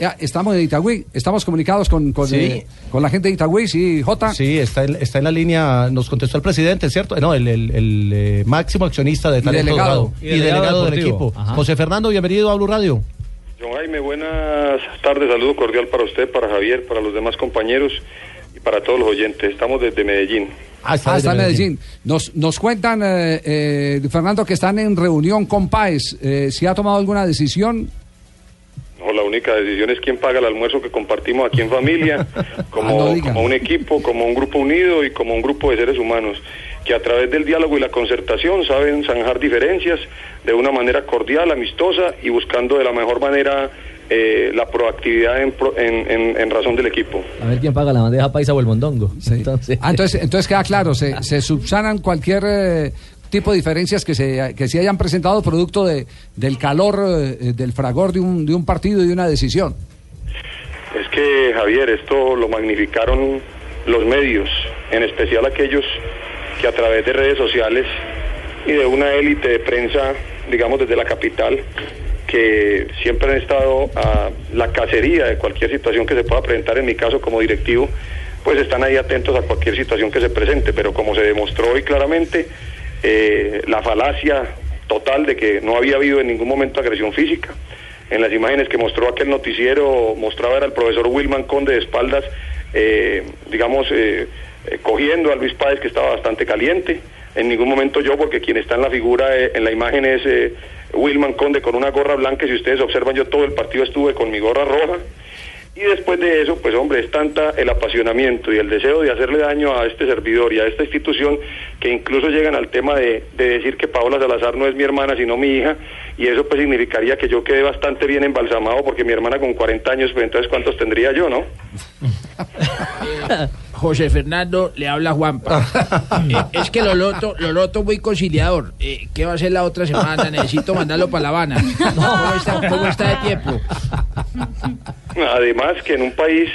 Ya, estamos en Itagüí, estamos comunicados con, con, Sí. eh, con la gente de Itagüí, sí, Jota. Sí, está en, está en la línea, nos contestó el presidente, ¿cierto? No, el, el- el, eh, máximo accionista de Talento delegado. Dorado. Y Y, delegado delegado, del equipo. Ajá. José Fernando, bienvenido a Blue Radio. John Jaime, buenas tardes, saludo cordial para usted, para Javier, para los demás compañeros y para todos los oyentes. Estamos desde Medellín. Ah, está en Medellín. Nos, nos cuentan, eh, eh, Fernando, que están en reunión con Páez. Eh, ¿Si ha tomado alguna decisión? No, la única decisión es quién paga el almuerzo que compartimos aquí en familia, como, Ah, no como un equipo, como un grupo unido y como un grupo de seres humanos, que a través del diálogo y la concertación saben zanjar diferencias de una manera cordial, amistosa y buscando de la mejor manera eh, la proactividad en, pro- en, en- en razón del equipo. A ver quién paga la bandeja paisa o el mondongo. Sí. Entonces, Ah, entonces, entonces queda claro, se, se subsanan cualquier eh, tipo de diferencias que se que se hayan presentado producto de, del calor, eh, del fragor de un, de un partido y de una decisión. Es que, Javier, esto lo magnificaron los medios, en especial aquellos que a través de redes sociales y de una élite de prensa, digamos desde la capital, que siempre han estado a la cacería de cualquier situación que se pueda presentar, en mi caso como directivo, pues están ahí atentos a cualquier situación que se presente, pero como se demostró hoy claramente, eh, la falacia total de que no había habido en ningún momento agresión física, en las imágenes que mostró aquel noticiero, mostraba era el profesor Wilman Conde de espaldas, eh, digamos, eh, cogiendo a Luis Páez que estaba bastante caliente. En ningún momento yo, porque quien está en la figura, en la imagen es Wilman Conde con una gorra blanca. Si ustedes observan, yo todo el partido estuve con mi gorra roja. Y después de eso, pues hombre, es tanta el apasionamiento y el deseo de hacerle daño a este servidor y a esta institución que incluso llegan al tema de, de decir que Paola Salazar no es mi hermana, sino mi hija, y eso pues significaría que yo quedé bastante bien embalsamado porque mi hermana con 40 años, pues entonces ¿cuántos tendría yo, no? José Fernando le habla a Juanpa. Eh, es que lo loto, lo loto muy conciliador. Eh, ¿Qué va a hacer la otra semana? Necesito mandarlo para La Habana. ¿Cómo está, cómo está de tiempo? Además que en un país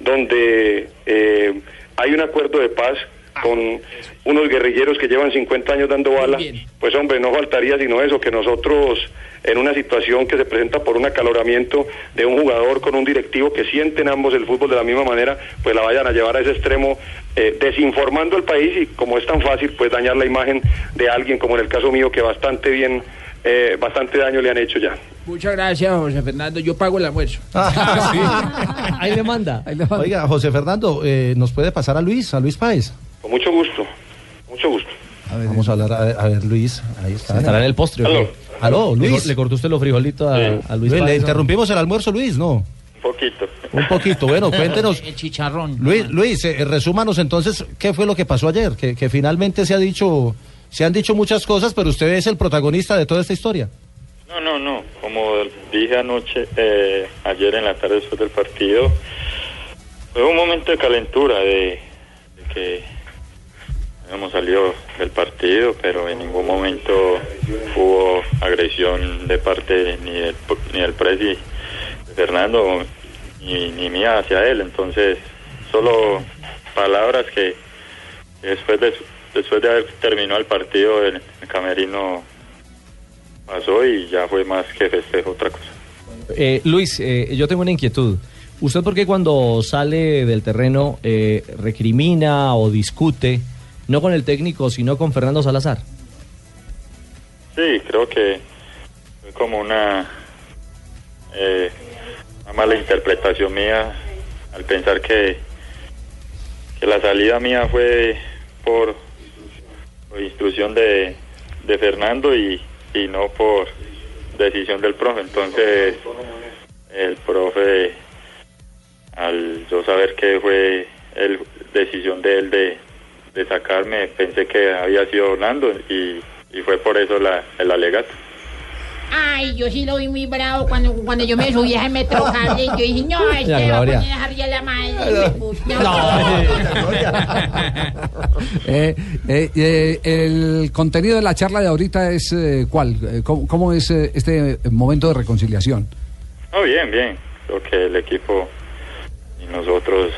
donde eh, hay un acuerdo de paz con unos guerrilleros que llevan 50 años dando bala, pues hombre, no faltaría sino eso, que nosotros en una situación que se presenta por un acaloramiento de un jugador con un directivo que sienten ambos el fútbol de la misma manera, pues la vayan a llevar a ese extremo eh, desinformando al país y como es tan fácil, pues dañar la imagen de alguien, como en el caso mío, que bastante bien, eh, bastante daño le han hecho ya. Muchas gracias, José Fernando. Yo pago el almuerzo. ahí le manda. Ahí le va. Oiga, José Fernando, eh, ¿nos puede pasar a Luis, a Luis Páez? Con mucho gusto, mucho gusto. Vamos a hablar, a, ver, a ver, Luis, ahí está. Estará en el postre. Aló. Aló, Le, Luis. le cortó usted los frijolitos a, Sí. a Luis Luis, le Páez, ¿no? interrumpimos el almuerzo, Luis, ¿no? Un poquito. Un poquito, bueno, cuéntenos. El chicharrón. Luis, Luis eh, resúmanos entonces qué fue lo que pasó ayer, que, que finalmente se ha dicho, se han dicho muchas cosas, pero usted es el protagonista de toda esta historia. No, no, no. Como dije anoche, eh, ayer en la tarde después del partido, fue un momento de calentura, de, que habíamos salido del partido, pero en ningún momento hubo agresión de parte ni del, ni del presi de Fernando ni, ni mía hacia él. Entonces, solo palabras que, que después de después de haber terminado el partido el, el camerino pasó y ya fue más que festejo otra cosa. Eh, Luis, eh, yo tengo una inquietud. ¿Usted por qué cuando sale del terreno eh, recrimina o discute, no con el técnico, sino con Fernando Salazar? Sí, creo que fue como una, eh, una mala interpretación mía al pensar que, que la salida mía fue por, por instrucción de, de Fernando y, y no por decisión del profe. Entonces, el profe, al yo saber que fue el, decisión de él de, de sacarme, pensé que había sido Orlando y, y fue por eso la, el alegato. Ay, yo sí lo vi muy bravo cuando, cuando yo me subí a ese metro cable y yo dije, no, este Ya, va a poner arriba la madre. Eh, eh, eh, el contenido de la charla de ahorita es eh, cuál? ¿Cómo, cómo es este momento de reconciliación? No, bien, bien. Creo que el equipo y nosotros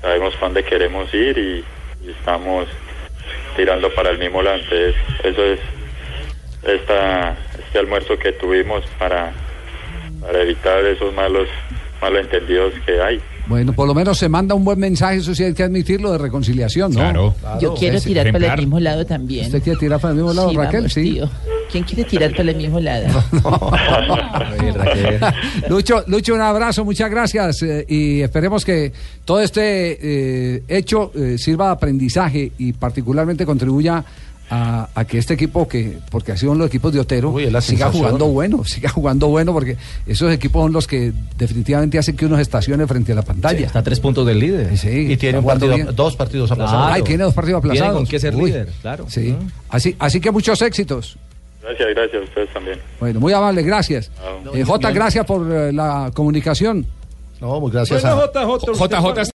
sabemos para dónde queremos ir y, y estamos tirando para el mismo lado. Entonces, eso es esta, este almuerzo que tuvimos para, para evitar esos malos malentendidos que hay. Bueno, por lo menos se manda un buen mensaje, eso sí hay que admitirlo, de reconciliación, ¿no? Claro. Yo quiero tirar para el ejemplar. mismo lado también. ¿Usted quiere tirar para el mismo lado, Sí, Raquel? vamos, sí. tío. ¿Quién quiere tirar para el mismo lado? Lucho, Lucho, un abrazo, muchas gracias eh, y esperemos que todo este eh, hecho eh, sirva de aprendizaje y particularmente contribuya a, a que este equipo, que porque ha sido uno de los equipos de Otero, Uy, siga sensación. jugando bueno, siga jugando bueno porque esos equipos son los que definitivamente hacen que uno se estacione frente a la pantalla. Está a tres puntos del líder. Sí, Y tiene un partido, dos partidos aplazados. Ay, tiene dos partidos Tiene aplazados. con qué ser Uy, líder, claro. Sí. Así, así que muchos éxitos. Gracias, gracias a ustedes también. Bueno, muy amable, gracias. Ah. Eh, Jota, gracias por eh, la comunicación. No, muy gracias a... JJ